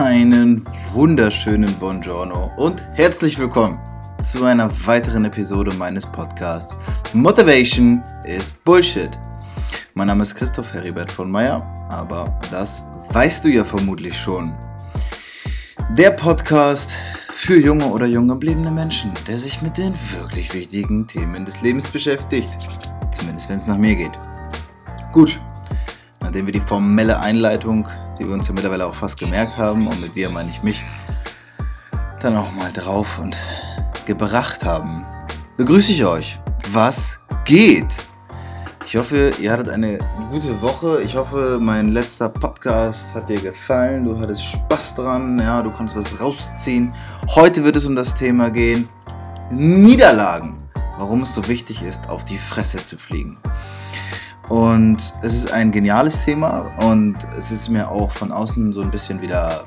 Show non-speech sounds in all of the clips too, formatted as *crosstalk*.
Einen wunderschönen Buongiorno und herzlich willkommen zu einer weiteren Episode meines Podcasts Motivation is Bullshit. Mein Name ist Christoph Heribert von Meyer, aber das weißt du ja vermutlich schon. Der Podcast für junge oder jung gebliebene Menschen, der sich mit den wirklich wichtigen Themen des Lebens beschäftigt. Zumindest wenn es nach mir geht. Gut, nachdem wir die formelle Einleitung, die wir uns ja mittlerweile auch fast gemerkt haben, und mit wir meine ich mich, dann auch mal drauf und gebracht haben, begrüße ich euch. Was geht? Ich hoffe, ihr hattet eine gute Woche. Ich hoffe, mein letzter Podcast hat dir gefallen. Du hattest Spaß dran. Ja, du konntest was rausziehen. Heute wird es um das Thema gehen: Niederlagen. Warum es so wichtig ist, auf die Fresse zu fliegen. Und es ist ein geniales Thema und es ist mir auch von außen so ein bisschen wieder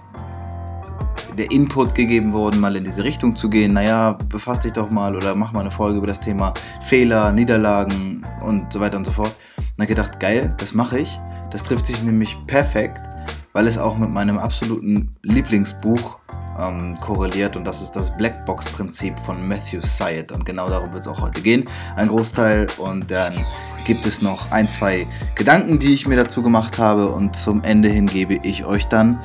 der Input gegeben worden, mal in diese Richtung zu gehen. Naja, befass dich doch mal oder mach mal eine Folge über das Thema Fehler, Niederlagen und so weiter und so fort. Und dann gedacht, geil, das mache ich. Das trifft sich nämlich perfekt, weil es auch mit meinem absoluten Lieblingsbuch ähm, korreliert und das ist das Blackbox-Prinzip von Matthew Syed und genau darum wird es auch heute gehen. Ein Großteil und dann gibt es noch ein, zwei Gedanken, die ich mir dazu gemacht habe und zum Ende hin gebe ich euch dann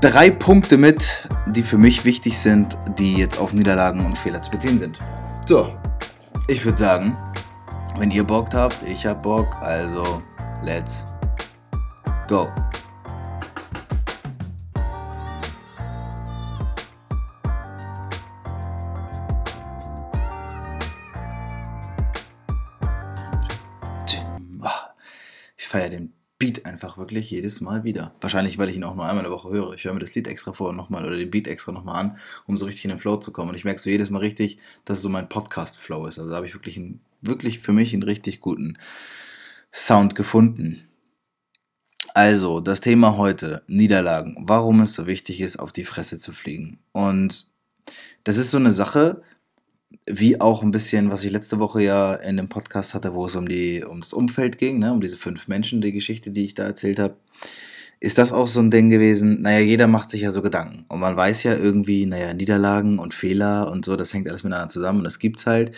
drei Punkte mit, die für mich wichtig sind, die jetzt auf Niederlagen und Fehler zu beziehen sind. So, ich würde sagen, wenn ihr Bock habt, ich hab Bock, also let's go. Feiere den Beat einfach wirklich jedes Mal wieder. Wahrscheinlich, weil ich ihn auch nur einmal in der Woche höre. Ich höre mir das Lied extra vor nochmal oder den Beat extra nochmal an, um so richtig in den Flow zu kommen. Und ich merke so jedes Mal richtig, dass es so mein Podcast-Flow ist. Also da habe ich wirklich, einen, wirklich für mich einen richtig guten Sound gefunden. Also, das Thema heute, Niederlagen. Warum es so wichtig ist, auf die Fresse zu fliegen. Und das ist so eine Sache, wie auch ein bisschen, was ich letzte Woche ja in dem Podcast hatte, wo es um, die, um das Umfeld ging, ne, um diese fünf Menschen, die Geschichte, die ich da erzählt habe, ist das auch so ein Ding gewesen, naja, jeder macht sich ja so Gedanken. Und man weiß ja irgendwie, naja, Niederlagen und Fehler und so, das hängt alles miteinander zusammen und das gibt's halt.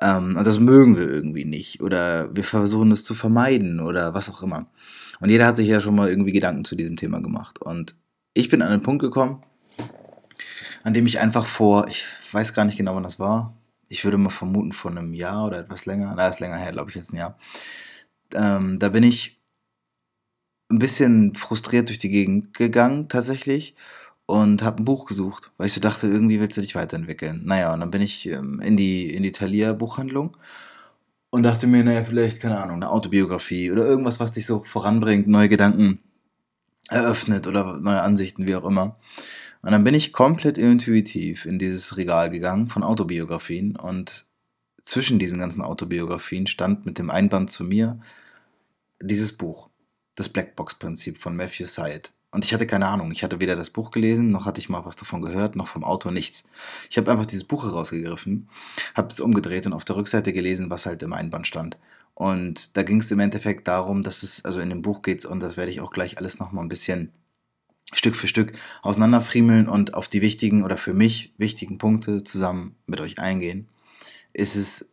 Ähm, und das mögen wir irgendwie nicht. Oder wir versuchen es zu vermeiden oder was auch immer. Und jeder hat sich ja schon mal irgendwie Gedanken zu diesem Thema gemacht. Und ich bin an einen Punkt gekommen, an dem ich einfach vor, ich weiß gar nicht genau, wann das war. Ich würde mal vermuten, vor einem Jahr oder etwas länger. Na, ist länger her, glaube ich, jetzt ein Jahr. Ähm, da bin ich ein bisschen frustriert durch die Gegend gegangen, tatsächlich. Und habe ein Buch gesucht, weil ich so dachte, irgendwie willst du dich weiterentwickeln. Naja, und dann bin ich ähm, in die, in die Thalia-Buchhandlung und dachte mir, naja, vielleicht, keine Ahnung, eine Autobiografie oder irgendwas, was dich so voranbringt, neue Gedanken eröffnet oder neue Ansichten, wie auch immer. Und dann bin ich komplett intuitiv in dieses Regal gegangen von Autobiografien und zwischen diesen ganzen Autobiografien stand mit dem Einband zu mir dieses Buch, das Blackbox-Prinzip von Matthew Syed. Und ich hatte keine Ahnung. Ich hatte weder das Buch gelesen, noch hatte ich mal was davon gehört, noch vom Autor nichts. Ich habe einfach dieses Buch herausgegriffen, habe es umgedreht und auf der Rückseite gelesen, was halt im Einband stand. Und da ging es im Endeffekt darum, dass es, also in dem Buch geht es, und das werde ich auch gleich alles nochmal ein bisschen Stück für Stück auseinanderfriemeln und auf die wichtigen oder für mich wichtigen Punkte zusammen mit euch eingehen, ist es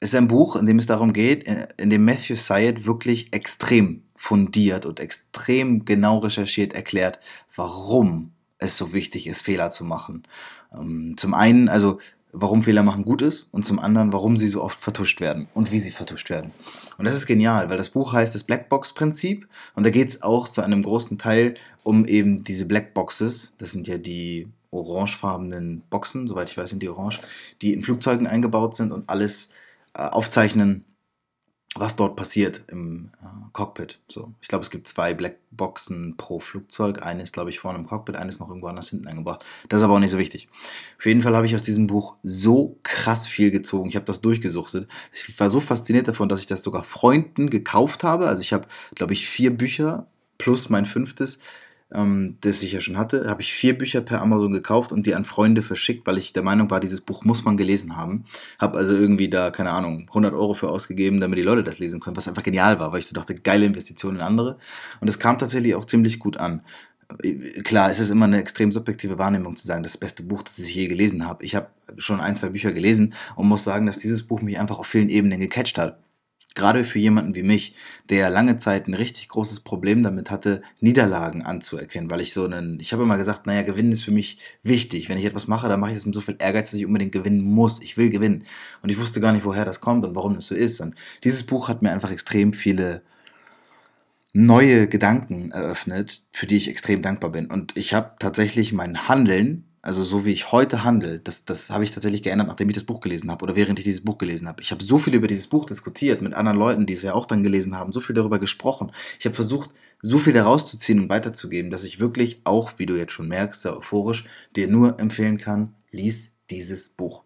ist ein Buch, in dem es darum geht, in dem Matthew Syed wirklich extrem fundiert und extrem genau recherchiert erklärt, warum es so wichtig ist, Fehler zu machen. Ähm, zum einen, also warum Fehler machen gut ist und zum anderen, warum sie so oft vertuscht werden und wie sie vertuscht werden. Und das ist genial, weil das Buch heißt das Blackbox-Prinzip und da geht es auch zu einem großen Teil um eben diese Blackboxes. Das sind ja die orangefarbenen Boxen, soweit ich weiß, sind die orange, die in Flugzeugen eingebaut sind und alles äh, aufzeichnen, was dort passiert im äh, Cockpit. So, ich glaube, es gibt zwei Blackboxen pro Flugzeug. Eine ist, glaube ich, vorne im Cockpit, eine ist noch irgendwo anders hinten eingebracht. Das ist aber auch nicht so wichtig. Auf jeden Fall habe ich aus diesem Buch so krass viel gezogen. Ich habe das durchgesuchtet. Ich war so fasziniert davon, dass ich das sogar Freunden gekauft habe. Also ich habe, glaube ich, vier Bücher plus mein fünftes ähm, das ich ja schon hatte, habe ich vier Bücher per Amazon gekauft und die an Freunde verschickt, weil ich der Meinung war, dieses Buch muss man gelesen haben. Habe also irgendwie da, keine Ahnung, 100 Euro für ausgegeben, damit die Leute das lesen können, was einfach genial war, weil ich so dachte, geile Investition in andere. Und es kam tatsächlich auch ziemlich gut an. klar, es ist immer eine extrem subjektive Wahrnehmung zu sagen, das beste Buch, das ich je gelesen habe. Ich habe schon ein, zwei Bücher gelesen und muss sagen, dass dieses Buch mich einfach auf vielen Ebenen gecatcht hat. Gerade für jemanden wie mich, der lange Zeit ein richtig großes Problem damit hatte, Niederlagen anzuerkennen, weil ich so einen, ich habe immer gesagt, naja, gewinnen ist für mich wichtig. Wenn ich etwas mache, dann mache ich das mit so viel Ehrgeiz, dass ich unbedingt gewinnen muss. Ich will gewinnen. Und ich wusste gar nicht, woher das kommt und warum das so ist. Und dieses Buch hat mir einfach extrem viele neue Gedanken eröffnet, für die ich extrem dankbar bin. Und ich habe tatsächlich mein Handeln also so wie ich heute handle, das, das habe ich tatsächlich geändert, nachdem ich das Buch gelesen habe oder während ich dieses Buch gelesen habe. Ich habe so viel über dieses Buch diskutiert mit anderen Leuten, die es ja auch dann gelesen haben, so viel darüber gesprochen. Ich habe versucht, so viel daraus zu ziehen und weiterzugeben, dass ich wirklich auch, wie du jetzt schon merkst, sehr euphorisch, dir nur empfehlen kann, lies dieses Buch.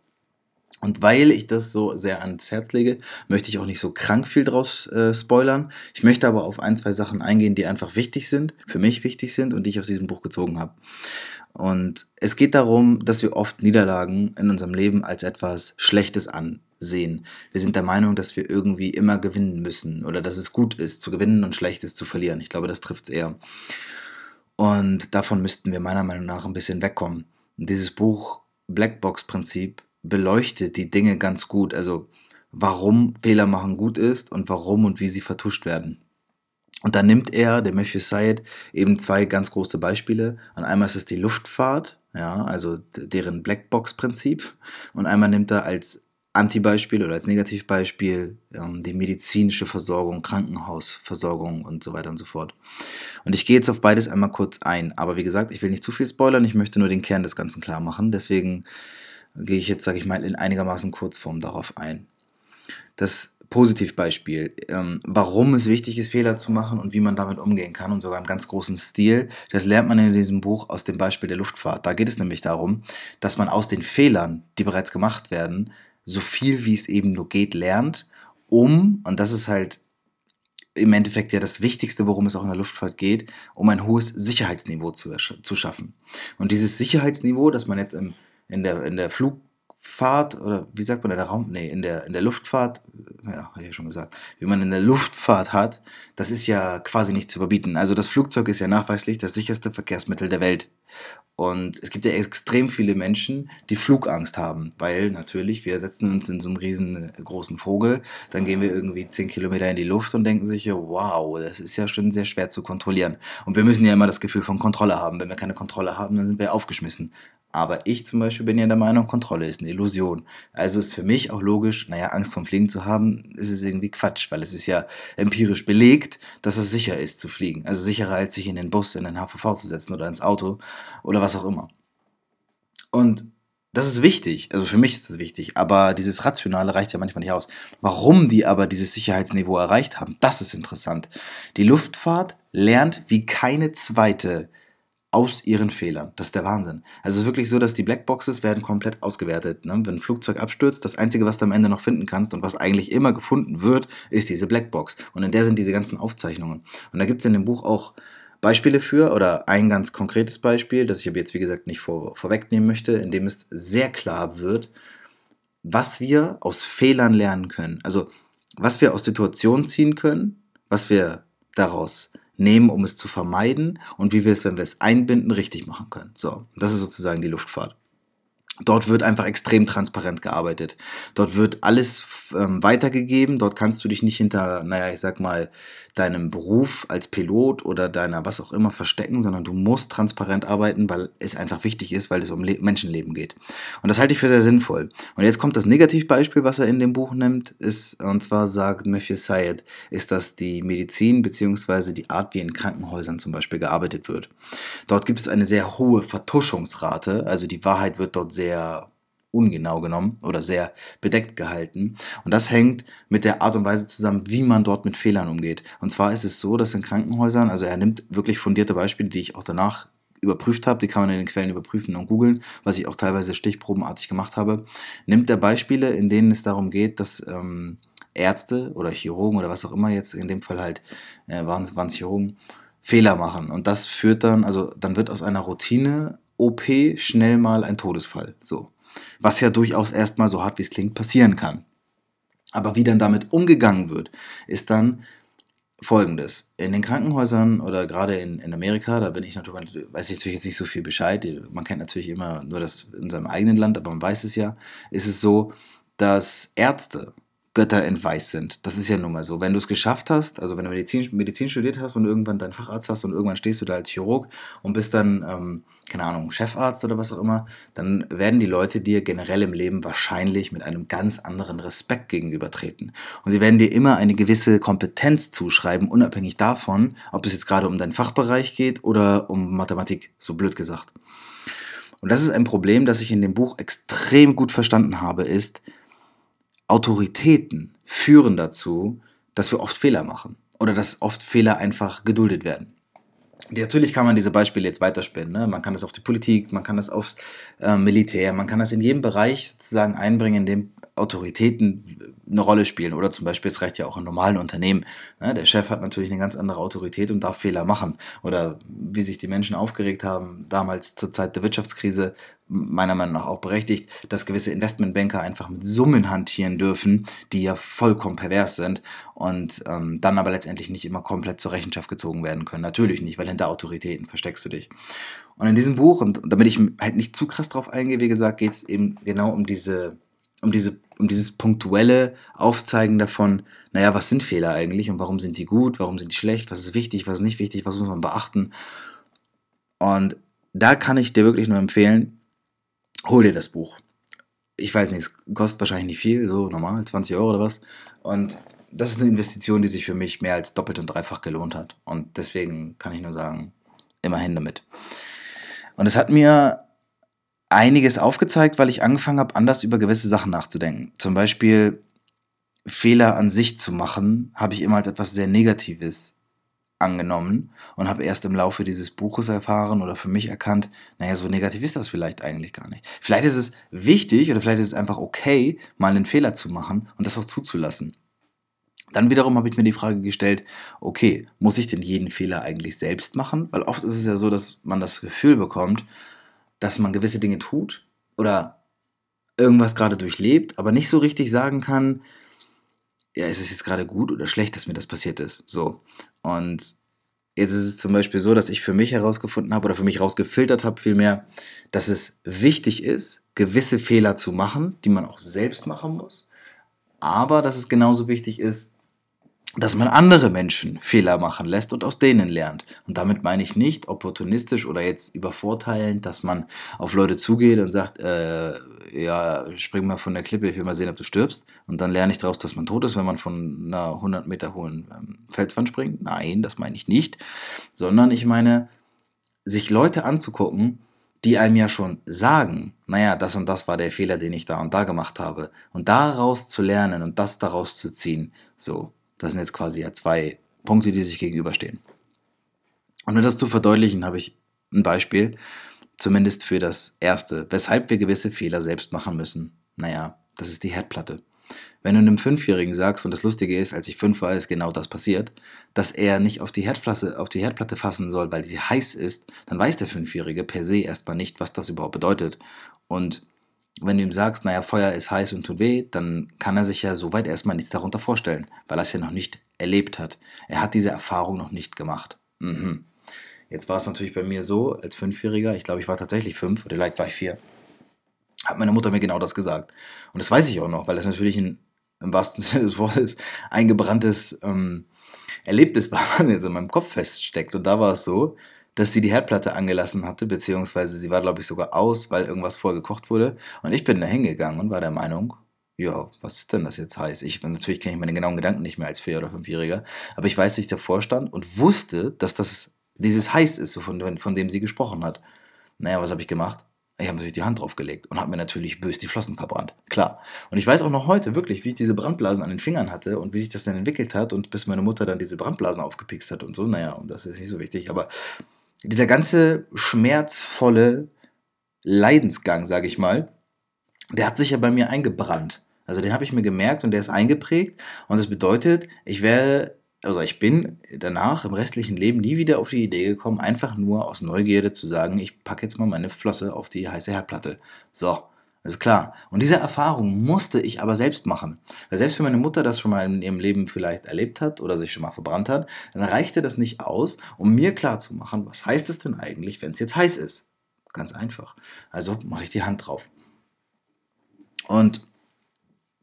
Und weil ich das so sehr ans Herz lege, möchte ich auch nicht so krank viel draus äh, spoilern. Ich möchte aber auf ein, zwei Sachen eingehen, die einfach wichtig sind, für mich wichtig sind und die ich aus diesem Buch gezogen habe. Und es geht darum, dass wir oft Niederlagen in unserem Leben als etwas Schlechtes ansehen. Wir sind der Meinung, dass wir irgendwie immer gewinnen müssen oder dass es gut ist zu gewinnen und schlecht ist zu verlieren. Ich glaube, das trifft es eher. Und davon müssten wir meiner Meinung nach ein bisschen wegkommen. Und dieses Buch Blackbox-Prinzip beleuchtet die Dinge ganz gut. Also warum Fehler machen gut ist und warum und wie sie vertuscht werden. Und dann nimmt er, der Matthew Syed, eben zwei ganz große Beispiele. Und einmal ist es die Luftfahrt, ja, also deren Blackbox-Prinzip. Und einmal nimmt er als Antibeispiel oder als Negativbeispiel ähm, die medizinische Versorgung, Krankenhausversorgung und so weiter und so fort. Und ich gehe jetzt auf beides einmal kurz ein. Aber wie gesagt, ich will nicht zu viel spoilern, ich möchte nur den Kern des Ganzen klar machen. Deswegen gehe ich jetzt, sage ich mal, in einigermaßen Kurzform darauf ein. Das Positivbeispiel, ähm, warum es wichtig ist, Fehler zu machen und wie man damit umgehen kann und sogar im ganz großen Stil. Das lernt man in diesem Buch aus dem Beispiel der Luftfahrt. Da geht es nämlich darum, dass man aus den Fehlern, die bereits gemacht werden, so viel wie es eben nur geht, lernt, um, und das ist halt im Endeffekt ja das Wichtigste, worum es auch in der Luftfahrt geht, um ein hohes Sicherheitsniveau zu, zu schaffen. Und dieses Sicherheitsniveau, das man jetzt im, in, der, in der Flug Fahrt oder wie sagt man in der Raum, nee, in der, in der Luftfahrt, ja, habe ich ja schon gesagt, wie man in der Luftfahrt hat, das ist ja quasi nicht zu überbieten. Also das Flugzeug ist ja nachweislich das sicherste Verkehrsmittel der Welt. Und es gibt ja extrem viele Menschen, die Flugangst haben, weil natürlich, wir setzen uns in so einen riesengroßen Vogel, dann gehen wir irgendwie 10 Kilometer in die Luft und denken sich, wow, das ist ja schon sehr schwer zu kontrollieren. Und wir müssen ja immer das Gefühl von Kontrolle haben. Wenn wir keine Kontrolle haben, dann sind wir aufgeschmissen. Aber ich zum Beispiel bin ja der Meinung, Kontrolle ist eine Illusion. Also ist für mich auch logisch, naja, Angst vom Fliegen zu haben, ist es irgendwie Quatsch, weil es ist ja empirisch belegt, dass es sicher ist zu fliegen. Also sicherer als sich in den Bus, in den HVV zu setzen oder ins Auto oder was auch immer. Und das ist wichtig, also für mich ist das wichtig, aber dieses Rationale reicht ja manchmal nicht aus. Warum die aber dieses Sicherheitsniveau erreicht haben, das ist interessant. Die Luftfahrt lernt wie keine zweite aus ihren Fehlern. Das ist der Wahnsinn. Also es ist wirklich so, dass die Blackboxes werden komplett ausgewertet. Ne? Wenn ein Flugzeug abstürzt, das Einzige, was du am Ende noch finden kannst und was eigentlich immer gefunden wird, ist diese Blackbox. Und in der sind diese ganzen Aufzeichnungen. Und da gibt es in dem Buch auch Beispiele für oder ein ganz konkretes Beispiel, das ich aber jetzt wie gesagt nicht vor, vorwegnehmen möchte, in dem es sehr klar wird, was wir aus Fehlern lernen können. Also was wir aus Situationen ziehen können, was wir daraus nehmen, um es zu vermeiden und wie wir es, wenn wir es einbinden, richtig machen können. So, das ist sozusagen die Luftfahrt. Dort wird einfach extrem transparent gearbeitet. Dort wird alles ähm, weitergegeben. Dort kannst du dich nicht hinter, naja, ich sag mal, deinem Beruf als Pilot oder deiner was auch immer verstecken, sondern du musst transparent arbeiten, weil es einfach wichtig ist, weil es um Le Menschenleben geht. Und das halte ich für sehr sinnvoll. Und jetzt kommt das Negativbeispiel, was er in dem Buch nimmt, ist, und zwar sagt Matthew Syed, ist das die Medizin bzw. die Art, wie in Krankenhäusern zum Beispiel gearbeitet wird. Dort gibt es eine sehr hohe Vertuschungsrate, also die Wahrheit wird dort sehr ungenau genommen oder sehr bedeckt gehalten. Und das hängt mit der Art und Weise zusammen, wie man dort mit Fehlern umgeht. Und zwar ist es so, dass in Krankenhäusern, also er nimmt wirklich fundierte Beispiele, die ich auch danach überprüft habe, die kann man in den Quellen überprüfen und googeln, was ich auch teilweise stichprobenartig gemacht habe, nimmt er Beispiele, in denen es darum geht, dass ähm, Ärzte oder Chirurgen oder was auch immer jetzt, in dem Fall halt äh, waren es Chirurgen, Fehler machen. Und das führt dann, also dann wird aus einer Routine OP schnell mal ein Todesfall. So was ja durchaus erstmal so hart wie es klingt passieren kann. Aber wie dann damit umgegangen wird, ist dann folgendes. In den Krankenhäusern oder gerade in, in Amerika, da bin ich natürlich, weiß ich natürlich jetzt nicht so viel Bescheid. Man kennt natürlich immer nur das in seinem eigenen Land, aber man weiß es ja, ist es so, dass Ärzte Götter in Weiß sind. Das ist ja nun mal so. Wenn du es geschafft hast, also wenn du Medizin, Medizin studiert hast und irgendwann deinen Facharzt hast und irgendwann stehst du da als Chirurg und bist dann, ähm, keine Ahnung, Chefarzt oder was auch immer, dann werden die Leute dir generell im Leben wahrscheinlich mit einem ganz anderen Respekt gegenübertreten. Und sie werden dir immer eine gewisse Kompetenz zuschreiben, unabhängig davon, ob es jetzt gerade um deinen Fachbereich geht oder um Mathematik, so blöd gesagt. Und das ist ein Problem, das ich in dem Buch extrem gut verstanden habe, ist, Autoritäten führen dazu, dass wir oft Fehler machen oder dass oft Fehler einfach geduldet werden. Natürlich kann man diese Beispiele jetzt weiterspinnen. Ne? Man kann das auf die Politik, man kann das aufs äh, Militär, man kann das in jedem Bereich sozusagen einbringen, in dem Autoritäten eine Rolle spielen. Oder zum Beispiel, es reicht ja auch in normalen Unternehmen. Ne? Der Chef hat natürlich eine ganz andere Autorität und darf Fehler machen. Oder wie sich die Menschen aufgeregt haben, damals zur Zeit der Wirtschaftskrise, meiner Meinung nach auch berechtigt, dass gewisse Investmentbanker einfach mit Summen hantieren dürfen, die ja vollkommen pervers sind und ähm, dann aber letztendlich nicht immer komplett zur Rechenschaft gezogen werden können. Natürlich nicht, weil hinter Autoritäten versteckst du dich. Und in diesem Buch, und damit ich halt nicht zu krass drauf eingehe, wie gesagt, geht es eben genau um diese, um diese um dieses punktuelle Aufzeigen davon, naja, was sind Fehler eigentlich und warum sind die gut, warum sind die schlecht, was ist wichtig, was ist nicht wichtig, was muss man beachten. Und da kann ich dir wirklich nur empfehlen, hol dir das Buch. Ich weiß nicht, es kostet wahrscheinlich nicht viel, so normal, 20 Euro oder was. Und das ist eine Investition, die sich für mich mehr als doppelt und dreifach gelohnt hat. Und deswegen kann ich nur sagen, immerhin damit. Und es hat mir einiges aufgezeigt, weil ich angefangen habe, anders über gewisse Sachen nachzudenken. Zum Beispiel Fehler an sich zu machen, habe ich immer als etwas sehr Negatives angenommen und habe erst im Laufe dieses Buches erfahren oder für mich erkannt, naja, so negativ ist das vielleicht eigentlich gar nicht. Vielleicht ist es wichtig oder vielleicht ist es einfach okay, mal einen Fehler zu machen und das auch zuzulassen. Dann wiederum habe ich mir die Frage gestellt, okay, muss ich denn jeden Fehler eigentlich selbst machen? Weil oft ist es ja so, dass man das Gefühl bekommt, dass man gewisse Dinge tut oder irgendwas gerade durchlebt, aber nicht so richtig sagen kann, ja, ist es jetzt gerade gut oder schlecht, dass mir das passiert ist. So. Und jetzt ist es zum Beispiel so, dass ich für mich herausgefunden habe oder für mich herausgefiltert habe, vielmehr, dass es wichtig ist, gewisse Fehler zu machen, die man auch selbst machen muss. Aber dass es genauso wichtig ist, dass man andere Menschen Fehler machen lässt und aus denen lernt. Und damit meine ich nicht opportunistisch oder jetzt übervorteilend, dass man auf Leute zugeht und sagt, äh, ja, spring mal von der Klippe, ich will mal sehen, ob du stirbst. Und dann lerne ich daraus, dass man tot ist, wenn man von einer 100 Meter hohen ähm, Felswand springt. Nein, das meine ich nicht. Sondern ich meine, sich Leute anzugucken, die einem ja schon sagen, naja, das und das war der Fehler, den ich da und da gemacht habe. Und daraus zu lernen und das daraus zu ziehen, so, das sind jetzt quasi ja zwei Punkte, die sich gegenüberstehen. Und um das zu verdeutlichen, habe ich ein Beispiel, zumindest für das erste, weshalb wir gewisse Fehler selbst machen müssen. Naja, das ist die Herdplatte. Wenn du einem Fünfjährigen sagst, und das Lustige ist, als ich fünf war, ist genau das passiert, dass er nicht auf die, Herdplatte, auf die Herdplatte fassen soll, weil sie heiß ist, dann weiß der Fünfjährige per se erstmal nicht, was das überhaupt bedeutet. Und wenn du ihm sagst, naja, Feuer ist heiß und tut weh, dann kann er sich ja soweit erstmal nichts darunter vorstellen, weil er es ja noch nicht erlebt hat. Er hat diese Erfahrung noch nicht gemacht. Mhm. Jetzt war es natürlich bei mir so, als Fünfjähriger, ich glaube, ich war tatsächlich fünf, oder vielleicht war ich vier, hat meine Mutter mir genau das gesagt. Und das weiß ich auch noch, weil das natürlich ein, im wahrsten *laughs* Sinne des Wortes eingebranntes ähm, Erlebnis war, *laughs* was jetzt in meinem Kopf feststeckt. Und da war es so, dass sie die Herdplatte angelassen hatte, beziehungsweise sie war, glaube ich, sogar aus, weil irgendwas vorher gekocht wurde. Und ich bin da hingegangen und war der Meinung, ja, was ist denn das jetzt heiß? Ich, natürlich kenne ich meine genauen Gedanken nicht mehr als Vier- oder Fünfjähriger, aber ich weiß, dass ich davor stand und wusste, dass das dieses heiß ist, von, von dem sie gesprochen hat. Naja, was habe ich gemacht? Ich habe natürlich die Hand draufgelegt und habe mir natürlich bös die Flossen verbrannt. Klar. Und ich weiß auch noch heute wirklich, wie ich diese Brandblasen an den Fingern hatte und wie sich das dann entwickelt hat und bis meine Mutter dann diese Brandblasen aufgepikst hat und so. Naja, und das ist nicht so wichtig, aber dieser ganze schmerzvolle Leidensgang, sage ich mal, der hat sich ja bei mir eingebrannt. Also den habe ich mir gemerkt und der ist eingeprägt. Und das bedeutet, ich werde, also ich bin danach im restlichen Leben nie wieder auf die Idee gekommen, einfach nur aus Neugierde zu sagen, ich packe jetzt mal meine Flosse auf die heiße Herdplatte. So, Das ist klar. Und diese Erfahrung musste ich aber selbst machen. Weil selbst wenn meine Mutter das schon mal in ihrem Leben vielleicht erlebt hat oder sich schon mal verbrannt hat, dann reichte das nicht aus, um mir klarzumachen, was heißt es denn eigentlich, wenn es jetzt heiß ist. Ganz einfach. Also mache ich die Hand drauf. Und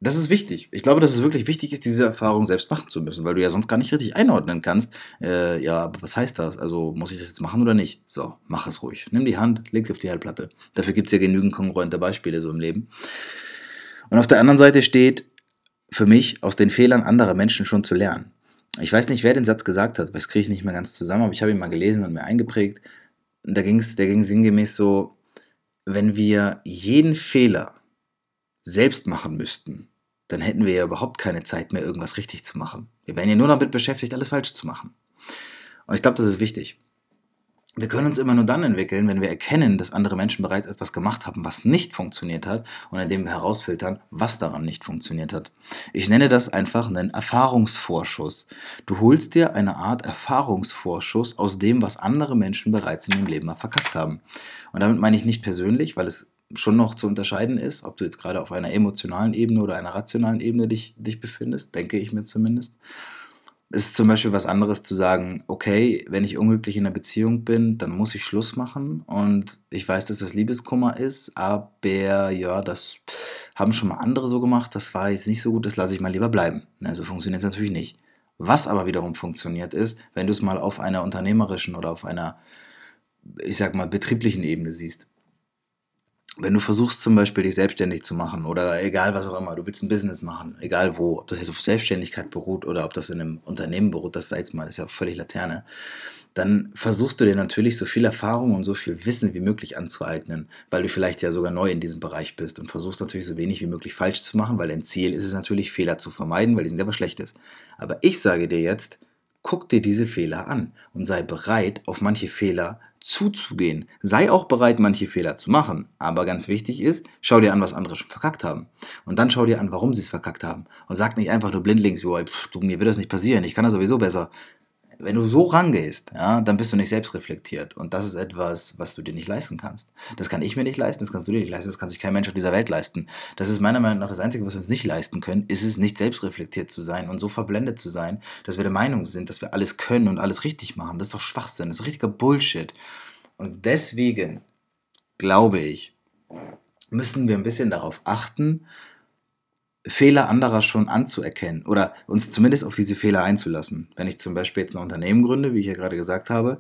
das ist wichtig. Ich glaube, dass es wirklich wichtig ist, diese Erfahrung selbst machen zu müssen, weil du ja sonst gar nicht richtig einordnen kannst. Äh, ja, aber was heißt das? Also muss ich das jetzt machen oder nicht? So, mach es ruhig. Nimm die Hand, leg sie auf die Herdplatte. Dafür gibt es ja genügend kongruente Beispiele so im Leben. Und auf der anderen Seite steht für mich, aus den Fehlern anderer Menschen schon zu lernen. Ich weiß nicht, wer den Satz gesagt hat, weil das kriege ich nicht mehr ganz zusammen, aber ich habe ihn mal gelesen und mir eingeprägt. Und da ging's, der ging sinngemäß so, wenn wir jeden Fehler selbst machen müssten, dann hätten wir ja überhaupt keine Zeit mehr, irgendwas richtig zu machen. Wir wären ja nur damit beschäftigt, alles falsch zu machen. Und ich glaube, das ist wichtig. Wir können uns immer nur dann entwickeln, wenn wir erkennen, dass andere Menschen bereits etwas gemacht haben, was nicht funktioniert hat und indem wir herausfiltern, was daran nicht funktioniert hat. Ich nenne das einfach einen Erfahrungsvorschuss. Du holst dir eine Art Erfahrungsvorschuss aus dem, was andere Menschen bereits in ihrem Leben mal verkackt haben. Und damit meine ich nicht persönlich, weil es schon noch zu unterscheiden ist, ob du jetzt gerade auf einer emotionalen Ebene oder einer rationalen Ebene dich, dich befindest, denke ich mir zumindest. Es ist zum Beispiel was anderes zu sagen, okay, wenn ich unglücklich in einer Beziehung bin, dann muss ich Schluss machen und ich weiß, dass das Liebeskummer ist, aber ja, das haben schon mal andere so gemacht, das war jetzt nicht so gut, das lasse ich mal lieber bleiben. Also funktioniert es natürlich nicht. Was aber wiederum funktioniert ist, wenn du es mal auf einer unternehmerischen oder auf einer, ich sag mal, betrieblichen Ebene siehst wenn du versuchst zum Beispiel dich selbstständig zu machen oder egal was auch immer, du willst ein Business machen, egal wo, ob das jetzt auf Selbstständigkeit beruht oder ob das in einem Unternehmen beruht, das sei jetzt mal, ist ja völlig Laterne, dann versuchst du dir natürlich so viel Erfahrung und so viel Wissen wie möglich anzueignen, weil du vielleicht ja sogar neu in diesem Bereich bist und versuchst natürlich so wenig wie möglich falsch zu machen, weil dein Ziel ist es natürlich, Fehler zu vermeiden, weil die sind ja was Schlechtes. Aber ich sage dir jetzt, guck dir diese Fehler an und sei bereit, auf manche Fehler zuzugehen. Sei auch bereit, manche Fehler zu machen. Aber ganz wichtig ist, schau dir an, was andere schon verkackt haben. Und dann schau dir an, warum sie es verkackt haben. Und sag nicht einfach nur blindlings, pff, du, mir wird das nicht passieren, ich kann das sowieso besser. Wenn du so rangehst, ja, dann bist du nicht selbst reflektiert. Und das ist etwas, was du dir nicht leisten kannst. Das kann ich mir nicht leisten, das kannst du dir nicht leisten, das kann sich kein Mensch auf dieser Welt leisten. Das ist meiner Meinung nach das Einzige, was wir uns nicht leisten können, ist es, nicht selbst reflektiert zu sein und so verblendet zu sein, dass wir der Meinung sind, dass wir alles können und alles richtig machen. Das ist doch Schwachsinn, das ist richtiger Bullshit. Und deswegen glaube ich, müssen wir ein bisschen darauf achten, Fehler anderer schon anzuerkennen oder uns zumindest auf diese Fehler einzulassen. Wenn ich zum Beispiel jetzt ein Unternehmen gründe, wie ich ja gerade gesagt habe,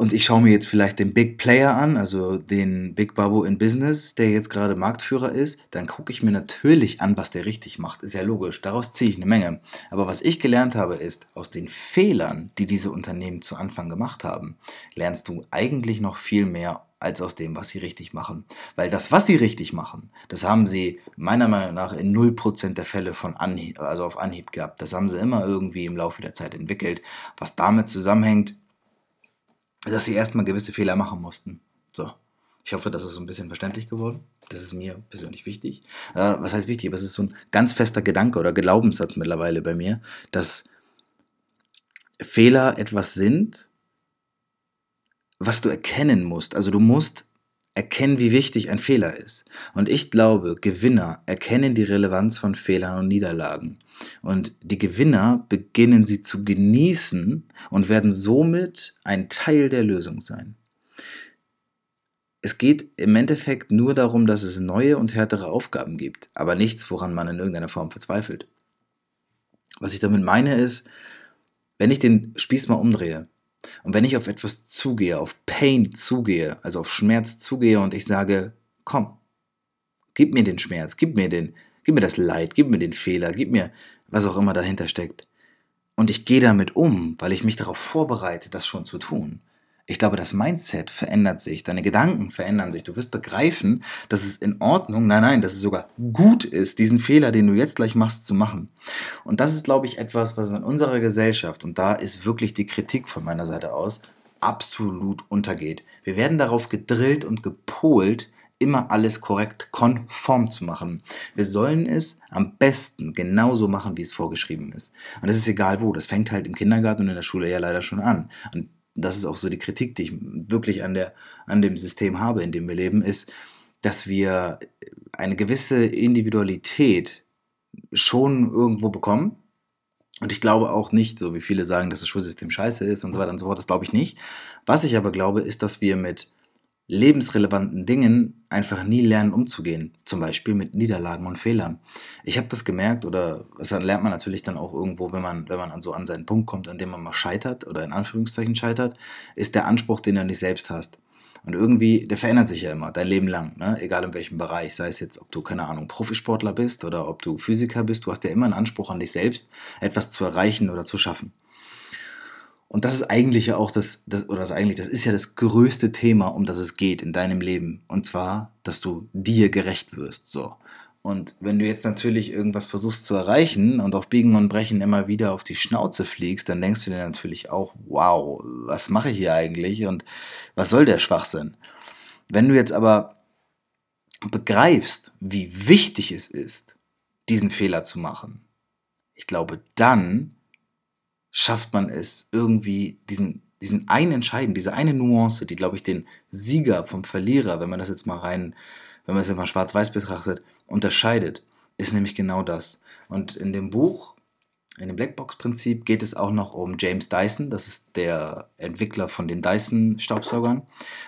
und ich schaue mir jetzt vielleicht den Big Player an, also den Big Babu in Business, der jetzt gerade Marktführer ist, dann gucke ich mir natürlich an, was der richtig macht. Ist ja logisch, daraus ziehe ich eine Menge. Aber was ich gelernt habe, ist, aus den Fehlern, die diese Unternehmen zu Anfang gemacht haben, lernst du eigentlich noch viel mehr als aus dem, was sie richtig machen. Weil das, was sie richtig machen, das haben sie meiner Meinung nach in 0% der Fälle von Anhieb, also auf Anhieb gehabt. Das haben sie immer irgendwie im Laufe der Zeit entwickelt. Was damit zusammenhängt, dass sie erstmal gewisse Fehler machen mussten. So. Ich hoffe, das ist so ein bisschen verständlich geworden. Das ist mir persönlich wichtig. Äh, was heißt wichtig? Aber es ist so ein ganz fester Gedanke oder Glaubenssatz mittlerweile bei mir, dass Fehler etwas sind, was du erkennen musst. Also du musst erkennen, wie wichtig ein Fehler ist. Und ich glaube, Gewinner erkennen die Relevanz von Fehlern und Niederlagen. Und die Gewinner beginnen sie zu genießen und werden somit ein Teil der Lösung sein. Es geht im Endeffekt nur darum, dass es neue und härtere Aufgaben gibt, aber nichts, woran man in irgendeiner Form verzweifelt. Was ich damit meine ist, wenn ich den Spieß mal umdrehe, und wenn ich auf etwas zugehe, auf Pain zugehe, also auf Schmerz zugehe und ich sage, komm, gib mir den Schmerz, gib mir den, gib mir das Leid, gib mir den Fehler, gib mir was auch immer dahinter steckt. Und ich gehe damit um, weil ich mich darauf vorbereite, das schon zu tun. Ich glaube, das Mindset verändert sich, deine Gedanken verändern sich. Du wirst begreifen, dass es in Ordnung, nein, nein, dass es sogar gut ist, diesen Fehler, den du jetzt gleich machst, zu machen. Und das ist, glaube ich, etwas, was in unserer Gesellschaft, und da ist wirklich die Kritik von meiner Seite aus, absolut untergeht. Wir werden darauf gedrillt und gepolt, immer alles korrekt konform zu machen. Wir sollen es am besten genauso machen, wie es vorgeschrieben ist. Und das ist egal wo. Das fängt halt im Kindergarten und in der Schule ja leider schon an. Und das ist auch so die Kritik, die ich wirklich an, der, an dem System habe, in dem wir leben, ist, dass wir eine gewisse Individualität schon irgendwo bekommen. Und ich glaube auch nicht, so wie viele sagen, dass das Schulsystem scheiße ist und so weiter und so fort, das glaube ich nicht. Was ich aber glaube, ist, dass wir mit lebensrelevanten Dingen einfach nie lernen umzugehen. Zum Beispiel mit Niederlagen und Fehlern. Ich habe das gemerkt, oder das lernt man natürlich dann auch irgendwo, wenn man, wenn man an so an seinen Punkt kommt, an dem man mal scheitert oder in Anführungszeichen scheitert, ist der Anspruch, den du an dich selbst hast. Und irgendwie, der verändert sich ja immer, dein Leben lang, ne? egal in welchem Bereich, sei es jetzt, ob du, keine Ahnung, Profisportler bist oder ob du Physiker bist, du hast ja immer einen Anspruch an dich selbst, etwas zu erreichen oder zu schaffen. Und das ist eigentlich ja auch das, das, oder das eigentlich, das ist ja das größte Thema, um das es geht in deinem Leben. Und zwar, dass du dir gerecht wirst. So. Und wenn du jetzt natürlich irgendwas versuchst zu erreichen und auf Biegen und Brechen immer wieder auf die Schnauze fliegst, dann denkst du dir natürlich auch, wow, was mache ich hier eigentlich und was soll der Schwachsinn? Wenn du jetzt aber begreifst, wie wichtig es ist, diesen Fehler zu machen, ich glaube, dann schafft man es irgendwie, diesen, diesen einen Entscheiden, diese eine Nuance, die, glaube ich, den Sieger vom Verlierer, wenn man das jetzt mal rein, wenn man es jetzt mal schwarz-weiß betrachtet, unterscheidet, ist nämlich genau das. Und in dem Buch, in dem Blackbox-Prinzip, geht es auch noch um James Dyson. Das ist der Entwickler von den Dyson-Staubsaugern.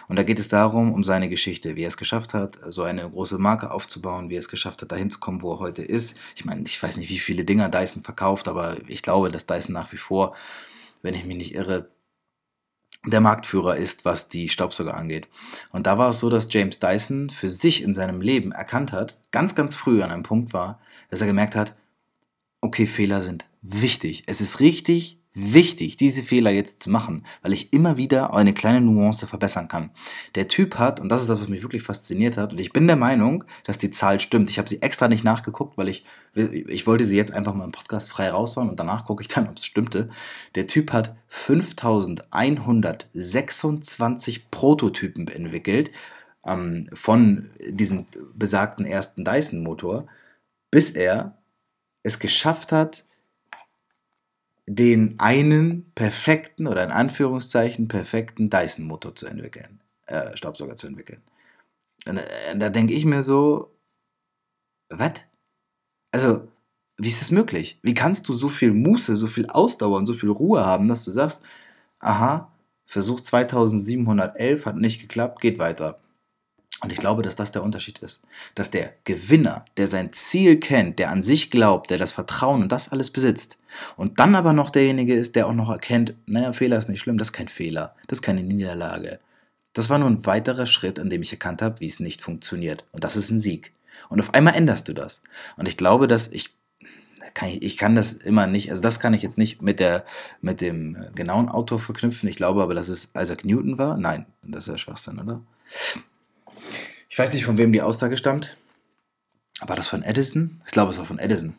Und da geht es darum, um seine Geschichte, wie er es geschafft hat, so eine große Marke aufzubauen, wie er es geschafft hat, dahin zu kommen, wo er heute ist. Ich meine, ich weiß nicht, wie viele Dinger Dyson verkauft, aber ich glaube, dass Dyson nach wie vor, wenn ich mich nicht irre, der Marktführer ist, was die Staubsauger angeht. Und da war es so, dass James Dyson für sich in seinem Leben erkannt hat, ganz, ganz früh an einem Punkt war, dass er gemerkt hat, okay, Fehler sind wichtig. Es ist richtig wichtig, diese Fehler jetzt zu machen, weil ich immer wieder eine kleine Nuance verbessern kann. Der Typ hat, und das ist das, was mich wirklich fasziniert hat, und ich bin der Meinung, dass die Zahl stimmt. Ich habe sie extra nicht nachgeguckt, weil ich, ich wollte sie jetzt einfach mal im Podcast frei raushauen und danach gucke ich dann, ob es stimmte. Der Typ hat 5126 Prototypen entwickelt ähm, von diesem besagten ersten Dyson-Motor, bis er es geschafft hat, den einen perfekten oder in Anführungszeichen perfekten Dyson-Motor zu entwickeln, äh, Staubsauger zu entwickeln. Und, äh, da denke ich mir so, was? Also, wie ist das möglich? Wie kannst du so viel Muße, so viel Ausdauer und so viel Ruhe haben, dass du sagst, aha, Versuch 2711 hat nicht geklappt, geht weiter. Und ich glaube, dass das der Unterschied ist. Dass der Gewinner, der sein Ziel kennt, der an sich glaubt, der das Vertrauen und das alles besitzt, und dann aber noch derjenige ist, der auch noch erkennt, naja, Fehler ist nicht schlimm, das ist kein Fehler, das ist keine Niederlage. Das war nur ein weiterer Schritt, an dem ich erkannt habe, wie es nicht funktioniert. Und das ist ein Sieg. Und auf einmal änderst du das. Und ich glaube, dass ich kann ich, ich, kann das immer nicht, also das kann ich jetzt nicht mit, der, mit dem genauen Autor verknüpfen. Ich glaube aber, dass es Isaac Newton war. Nein, das ist ja Schwachsinn, oder? Ich weiß nicht, von wem die Aussage stammt. War das von Edison? Ich glaube, es war von Edison.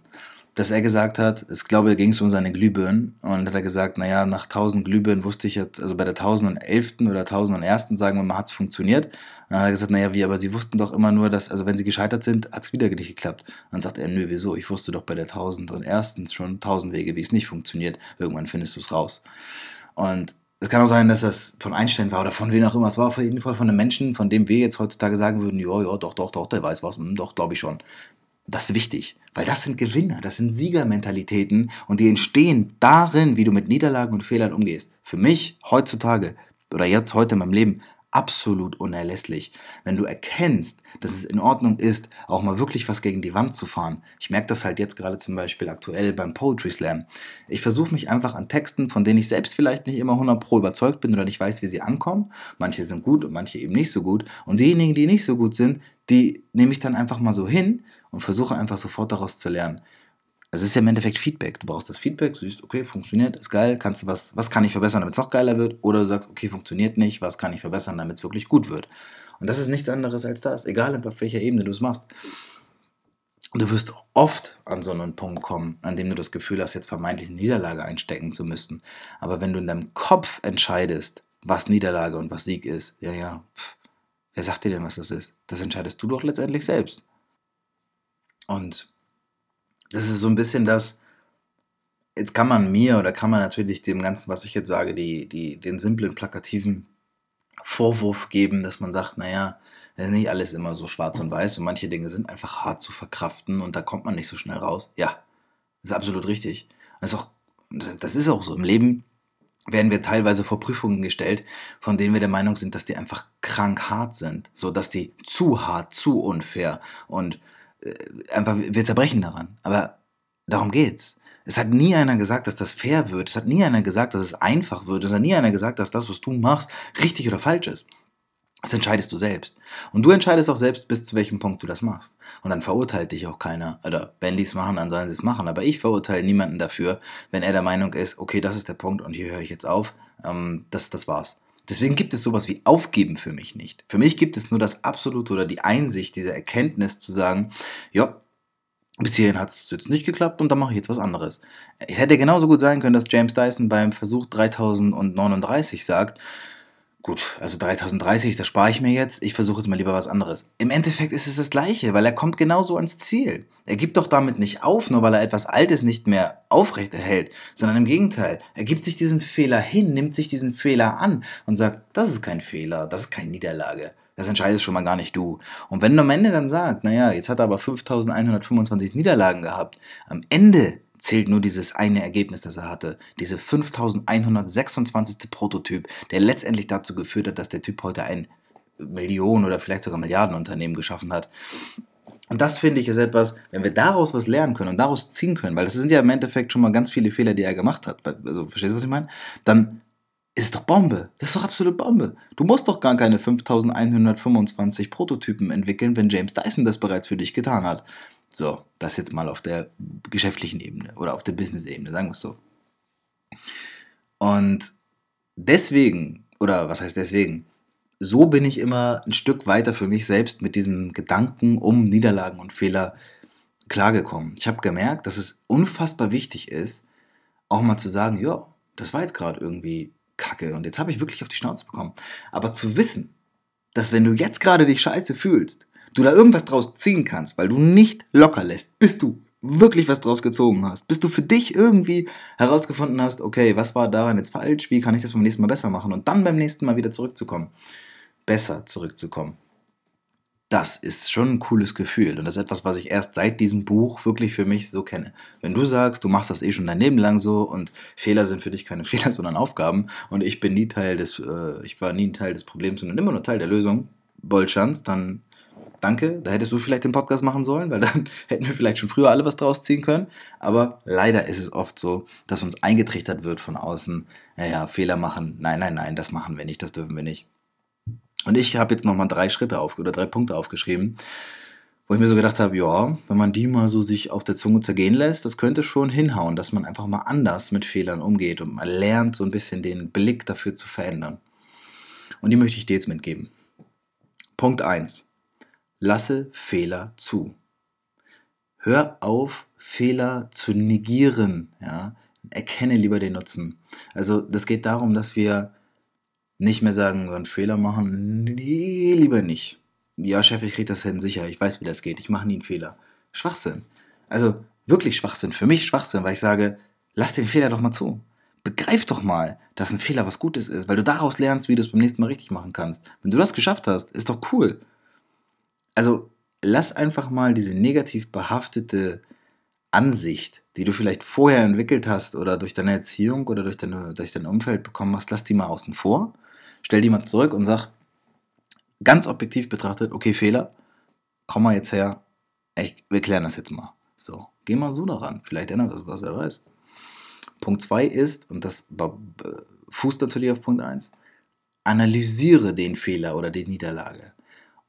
Dass er gesagt hat, ich glaube, ging es um seine Glühbirnen. Und hat er gesagt, naja, nach 1000 Glühbirnen wusste ich jetzt, also bei der 1011. oder 1001. sagen wir mal, hat es funktioniert. Und dann hat er gesagt, naja, wie, aber sie wussten doch immer nur, dass, also wenn sie gescheitert sind, hat es wieder nicht geklappt. Und dann sagt er, nö, wieso? Ich wusste doch bei der 1001. schon 1000 Wege, wie es nicht funktioniert. Irgendwann findest du es raus. Und es kann auch sein, dass das von Einstein war oder von wem auch immer. Es war auf jeden Fall von einem Menschen, von dem wir jetzt heutzutage sagen würden, ja, ja, doch, doch, doch, der weiß was, hm, doch, glaube ich schon. Das ist wichtig, weil das sind Gewinner, das sind Siegermentalitäten und die entstehen darin, wie du mit Niederlagen und Fehlern umgehst. Für mich heutzutage oder jetzt heute in meinem Leben absolut unerlässlich. Wenn du erkennst, dass es in Ordnung ist, auch mal wirklich was gegen die Wand zu fahren. Ich merke das halt jetzt gerade zum Beispiel aktuell beim Poetry Slam. Ich versuche mich einfach an Texten, von denen ich selbst vielleicht nicht immer 100 pro überzeugt bin oder nicht weiß, wie sie ankommen. Manche sind gut und manche eben nicht so gut. Und diejenigen, die nicht so gut sind, die nehme ich dann einfach mal so hin und versuche einfach sofort daraus zu lernen es ist ja im Endeffekt Feedback. Du brauchst das Feedback, du siehst, okay, funktioniert, ist geil, kannst du was, was kann ich verbessern, damit es noch geiler wird? Oder du sagst, okay, funktioniert nicht, was kann ich verbessern, damit es wirklich gut wird? Und das ist nichts anderes als das, egal auf welcher Ebene du es machst. Du wirst oft an so einen Punkt kommen, an dem du das Gefühl hast, jetzt vermeintlich eine Niederlage einstecken zu müssen. Aber wenn du in deinem Kopf entscheidest, was Niederlage und was Sieg ist, ja, ja, pff, wer sagt dir denn, was das ist? Das entscheidest du doch letztendlich selbst. Und das ist so ein bisschen das, jetzt kann man mir oder kann man natürlich dem Ganzen, was ich jetzt sage, die, die, den simplen, plakativen Vorwurf geben, dass man sagt, naja, Es ist nicht alles immer so schwarz und weiß und manche Dinge sind einfach hart zu verkraften und da kommt man nicht so schnell raus. Ja, das ist absolut richtig. Das ist auch, das ist auch so. Im Leben werden wir teilweise vor Prüfungen gestellt, von denen wir der Meinung sind, dass die einfach krank hart sind. So, dass die zu hart, zu unfair und einfach, wir zerbrechen daran. Aber darum geht's. Es hat nie einer gesagt, dass das fair wird. Es hat nie einer gesagt, dass es einfach wird. Es hat nie einer gesagt, dass das, was du machst, richtig oder falsch ist. Das entscheidest du selbst. Und du entscheidest auch selbst, bis zu welchem Punkt du das machst. Und dann verurteilt dich auch keiner. Oder wenn die es machen, dann sollen sie es machen. Aber ich verurteile niemanden dafür, wenn er der Meinung ist, okay, das ist der Punkt und hier höre ich jetzt auf. Ähm, das, das war's. Deswegen gibt es sowas wie Aufgeben für mich nicht. Für mich gibt es nur das Absolute oder die Einsicht, diese Erkenntnis zu sagen, ja, bis hierhin hat es jetzt nicht geklappt und dann mache ich jetzt was anderes. Es hätte genauso gut sein können, dass James Dyson beim Versuch 3039 sagt, gut, also 3030, das spare ich mir jetzt, ich versuche jetzt mal lieber was anderes. Im Endeffekt ist es das Gleiche, weil er kommt genauso ans Ziel. Er gibt doch damit nicht auf, nur weil er etwas Altes nicht mehr aufrechterhält, sondern im Gegenteil, er gibt sich diesen Fehler hin, nimmt sich diesen Fehler an und sagt, das ist kein Fehler, das ist keine Niederlage. Das entscheidest schon mal gar nicht du. Und wenn du am Ende dann sagst, naja, jetzt hat er aber 5125 Niederlagen gehabt, am Ende zählt nur dieses eine Ergebnis, das er hatte. Diese 5126. Prototyp, der letztendlich dazu geführt hat, dass der Typ heute ein Millionen oder vielleicht sogar Milliardenunternehmen geschaffen hat. Und das finde ich ist etwas, wenn wir daraus was lernen können und daraus ziehen können, weil das sind ja im Endeffekt schon mal ganz viele Fehler, die er gemacht hat. Also, verstehst du, was ich meine? Dann ist doch Bombe. Das ist doch absolut Bombe. Du musst doch gar keine 5125 Prototypen entwickeln, wenn James Dyson das bereits für dich getan hat. So, das jetzt mal auf der geschäftlichen Ebene oder auf der Business-Ebene, sagen wir es so. Und deswegen, oder was heißt deswegen, so bin ich immer ein Stück weiter für mich selbst mit diesem Gedanken um Niederlagen und Fehler klargekommen. Ich habe gemerkt, dass es unfassbar wichtig ist, auch mal zu sagen, ja, das war jetzt gerade irgendwie kacke und jetzt habe ich wirklich auf die Schnauze bekommen. Aber zu wissen, dass wenn du jetzt gerade dich scheiße fühlst, du da irgendwas draus ziehen kannst, weil du nicht locker lässt, bis du wirklich was draus gezogen hast, bis du für dich irgendwie herausgefunden hast, okay, was war daran jetzt falsch, wie kann ich das beim nächsten Mal besser machen und dann beim nächsten Mal wieder zurückzukommen, besser zurückzukommen das ist schon ein cooles Gefühl. Und das ist etwas, was ich erst seit diesem Buch wirklich für mich so kenne. Wenn du sagst, du machst das eh schon dein Leben lang so und Fehler sind für dich keine *laughs* Fehler, sondern Aufgaben und ich bin nie Teil des, äh, ich war nie ein Teil des Problems, sondern immer nur Teil der Lösung, Bolschans, dann danke, da hättest du vielleicht den Podcast machen sollen, weil dann *laughs* hätten wir vielleicht schon früher alle was draus ziehen können. Aber leider ist es oft so, dass uns eingetrichtert wird von außen, naja, Fehler machen, nein, nein, nein, das machen wir nicht, das dürfen wir nicht. Und ich habe jetzt nochmal drei Schritte auf oder drei Punkte aufgeschrieben, wo ich mir so gedacht habe, ja, wenn man die mal so sich auf der Zunge zergehen lässt, das könnte schon hinhauen, dass man einfach mal anders mit Fehlern umgeht und man lernt so ein bisschen den Blick dafür zu verändern. Und die möchte ich dir jetzt mitgeben. Punkt 1. Lasse Fehler zu. Hör auf, Fehler zu negieren. Ja? Erkenne lieber den Nutzen. Also das geht darum, dass wir nicht mehr sagen, einen Fehler machen. Nee, lieber nicht. Ja, Chef, ich kriege das hin, sicher. Ich weiß, wie das geht. Ich mache nie einen Fehler. Schwachsinn. Also wirklich Schwachsinn. Für mich Schwachsinn, weil ich sage, lass den Fehler doch mal zu. Begreif doch mal, dass ein Fehler was Gutes ist, weil du daraus lernst, wie du es beim nächsten Mal richtig machen kannst. Wenn du das geschafft hast, ist doch cool. Also lass einfach mal diese negativ behaftete Ansicht, die du vielleicht vorher entwickelt hast oder durch deine Erziehung oder durch, deine, durch dein Umfeld bekommen hast, lass die mal außen vor stell die mal zurück und sag, ganz objektiv betrachtet, okay, Fehler, komm mal jetzt her, ey, wir klären das jetzt mal. So, geh mal so daran, vielleicht ändert das was, wer weiß. Punkt 2 ist, und das fußt natürlich auf Punkt 1, analysiere den Fehler oder die Niederlage.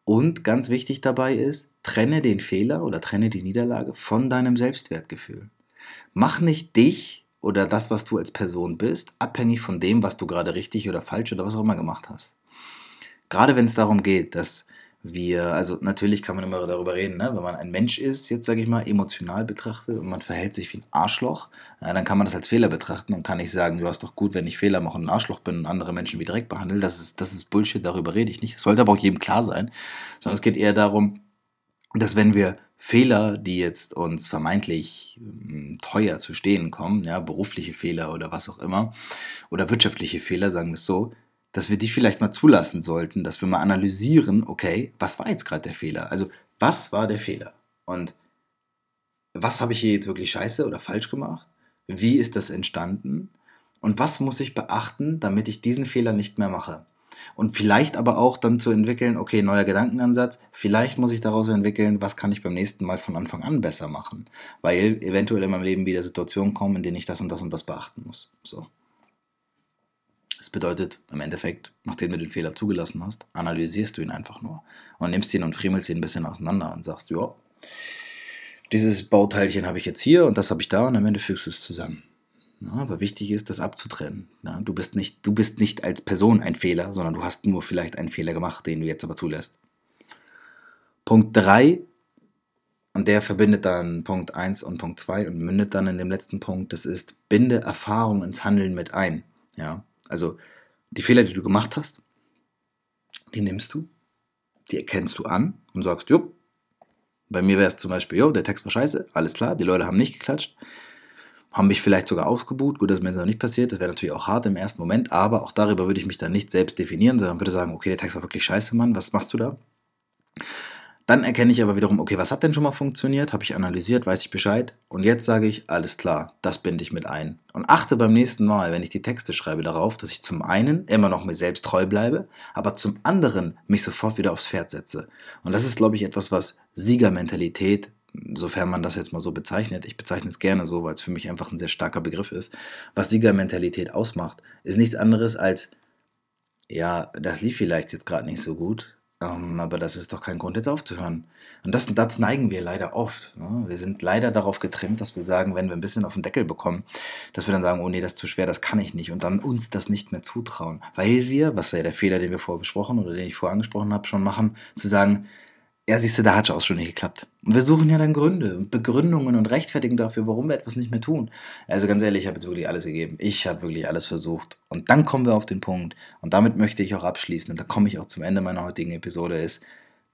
Und ganz wichtig dabei ist, trenne den Fehler oder trenne die Niederlage von deinem Selbstwertgefühl. Mach nicht dich oder das, was du als Person bist, abhängig von dem, was du gerade richtig oder falsch oder was auch immer gemacht hast. Gerade wenn es darum geht, dass wir, also natürlich kann man immer darüber reden, ne? wenn man ein Mensch ist, jetzt sage ich mal, emotional betrachtet und man verhält sich wie ein Arschloch, ja, dann kann man das als Fehler betrachten und kann nicht sagen, du hast doch gut, wenn ich Fehler mache und ein Arschloch bin und andere Menschen wie direkt behandle. Das ist, das ist Bullshit, darüber rede ich nicht. Das sollte aber auch jedem klar sein, sondern es geht eher darum, dass wenn wir Fehler, die jetzt uns vermeintlich hm, teuer zu stehen kommen, ja, berufliche Fehler oder was auch immer, oder wirtschaftliche Fehler, sagen wir es so, dass wir die vielleicht mal zulassen sollten, dass wir mal analysieren, okay, was war jetzt gerade der Fehler? Also, was war der Fehler? Und was habe ich hier jetzt wirklich scheiße oder falsch gemacht? Wie ist das entstanden? Und was muss ich beachten, damit ich diesen Fehler nicht mehr mache? Und vielleicht aber auch dann zu entwickeln, okay, neuer Gedankenansatz, vielleicht muss ich daraus entwickeln, was kann ich beim nächsten Mal von Anfang an besser machen, weil eventuell in meinem Leben wieder Situationen kommen, in denen ich das und das und das beachten muss. So. Das bedeutet im Endeffekt, nachdem du den Fehler zugelassen hast, analysierst du ihn einfach nur und nimmst ihn und friemelst ihn ein bisschen auseinander und sagst, ja, dieses Bauteilchen habe ich jetzt hier und das habe ich da und am Ende fügst du es zusammen. Ja, aber wichtig ist, das abzutrennen. Ja, du, bist nicht, du bist nicht als Person ein Fehler, sondern du hast nur vielleicht einen Fehler gemacht, den du jetzt aber zulässt. Punkt 3, und der verbindet dann Punkt 1 und Punkt 2 und mündet dann in dem letzten Punkt, das ist, binde Erfahrung ins Handeln mit ein. Ja, also die Fehler, die du gemacht hast, die nimmst du, die erkennst du an und sagst, jupp, bei mir wäre es zum Beispiel, jo, der Text war scheiße, alles klar, die Leute haben nicht geklatscht haben mich vielleicht sogar ausgebucht. Gut, das ist mir jetzt noch nicht passiert. Das wäre natürlich auch hart im ersten Moment, aber auch darüber würde ich mich dann nicht selbst definieren, sondern würde sagen, okay, der Text war wirklich scheiße, Mann, was machst du da? Dann erkenne ich aber wiederum, okay, was hat denn schon mal funktioniert? Habe ich analysiert, weiß ich Bescheid. Und jetzt sage ich, alles klar, das binde ich mit ein. Und achte beim nächsten Mal, wenn ich die Texte schreibe, darauf, dass ich zum einen immer noch mir selbst treu bleibe, aber zum anderen mich sofort wieder aufs Pferd setze. Und das ist, glaube ich, etwas, was Siegermentalität sofern man das jetzt mal so bezeichnet, ich bezeichne es gerne so, weil es für mich einfach ein sehr starker Begriff ist, was Siegermentalität ausmacht, ist nichts anderes als, ja, das lief vielleicht jetzt gerade nicht so gut, ähm, aber das ist doch kein Grund, jetzt aufzuhören. Und das, dazu neigen wir leider oft. Ne? Wir sind leider darauf getrimmt, dass wir sagen, wenn wir ein bisschen auf den Deckel bekommen, dass wir dann sagen, oh nee, das ist zu schwer, das kann ich nicht. Und dann uns das nicht mehr zutrauen. Weil wir, was ja der Fehler, den wir vorher besprochen oder den ich vorher angesprochen habe, schon machen, zu sagen, ja, siehst du, da hat es auch schon nicht geklappt. Und wir suchen ja dann Gründe und Begründungen und Rechtfertigen dafür, warum wir etwas nicht mehr tun. Also ganz ehrlich, ich habe jetzt wirklich alles gegeben. Ich habe wirklich alles versucht. Und dann kommen wir auf den Punkt. Und damit möchte ich auch abschließen. Und da komme ich auch zum Ende meiner heutigen Episode. Ist,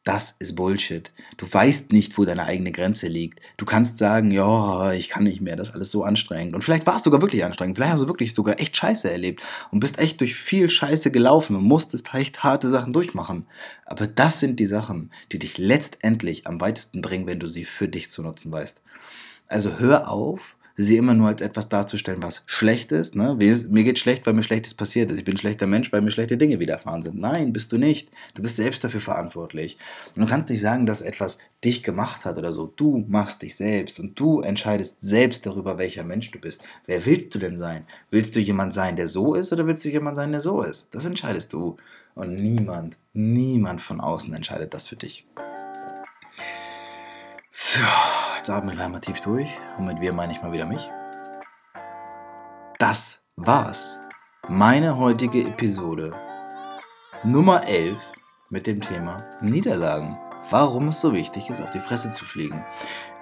das ist Bullshit. Du weißt nicht, wo deine eigene Grenze liegt. Du kannst sagen, ja, ich kann nicht mehr, das ist alles so anstrengend. Und vielleicht war es sogar wirklich anstrengend. Vielleicht hast du wirklich sogar echt Scheiße erlebt und bist echt durch viel Scheiße gelaufen und musstest echt harte Sachen durchmachen. Aber das sind die Sachen, die dich letztendlich am weitesten bringen, wenn du sie für dich zu nutzen weißt. Also hör auf, sie immer nur als etwas darzustellen, was schlecht ist. Ne? Mir geht schlecht, weil mir Schlechtes passiert ist. Ich bin ein schlechter Mensch, weil mir schlechte Dinge widerfahren sind. Nein, bist du nicht. Du bist selbst dafür verantwortlich. Und du kannst nicht sagen, dass etwas dich gemacht hat oder so. Du machst dich selbst und du entscheidest selbst darüber, welcher Mensch du bist. Wer willst du denn sein? Willst du jemand sein, der so ist oder willst du jemand sein, der so ist? Das entscheidest du. Und niemand, niemand von außen entscheidet das für dich. So, jetzt atmen wir einmal tief durch. Und mit wir meine ich mal wieder mich. Das war's. Meine heutige Episode Nummer 11 mit dem Thema Niederlagen warum es so wichtig ist, auf die Fresse zu fliegen.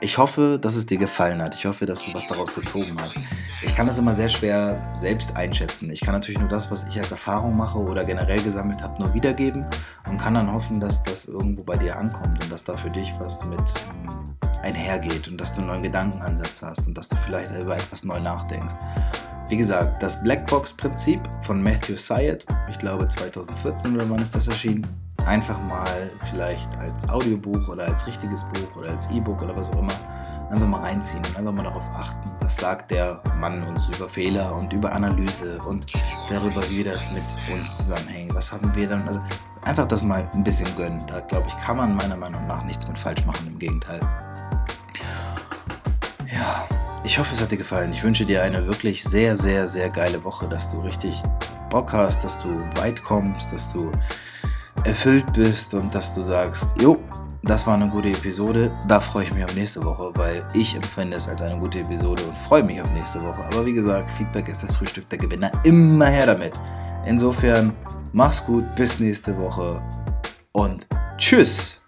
Ich hoffe, dass es dir gefallen hat. Ich hoffe, dass du was daraus gezogen hast. Ich kann das immer sehr schwer selbst einschätzen. Ich kann natürlich nur das, was ich als Erfahrung mache oder generell gesammelt habe, nur wiedergeben und kann dann hoffen, dass das irgendwo bei dir ankommt und dass da für dich was mit ähm, einhergeht und dass du einen neuen Gedankenansatz hast und dass du vielleicht über etwas neu nachdenkst. Wie gesagt, das Blackbox-Prinzip von Matthew Syed, ich glaube 2014 oder wann ist das erschienen, einfach mal vielleicht als Audiobuch oder als richtiges Buch oder als E-Book oder was auch immer einfach mal reinziehen und einfach mal darauf achten, was sagt der Mann uns über Fehler und über Analyse und darüber, wie das mit uns zusammenhängt. Was haben wir dann, also einfach das mal ein bisschen gönnen. Da glaube ich, kann man meiner Meinung nach nichts mit falsch machen, im Gegenteil. Ja, ich hoffe, es hat dir gefallen. Ich wünsche dir eine wirklich sehr, sehr, sehr geile Woche, dass du richtig Bock hast, dass du weit kommst, dass du erfüllt bist und dass du sagst, jo, das war eine gute Episode. Da freue ich mich auf nächste Woche, weil ich empfinde es als eine gute Episode und freue mich auf nächste Woche. Aber wie gesagt, Feedback ist das Frühstück der Gewinner. Immer her damit. Insofern, mach's gut, bis nächste Woche und tschüss.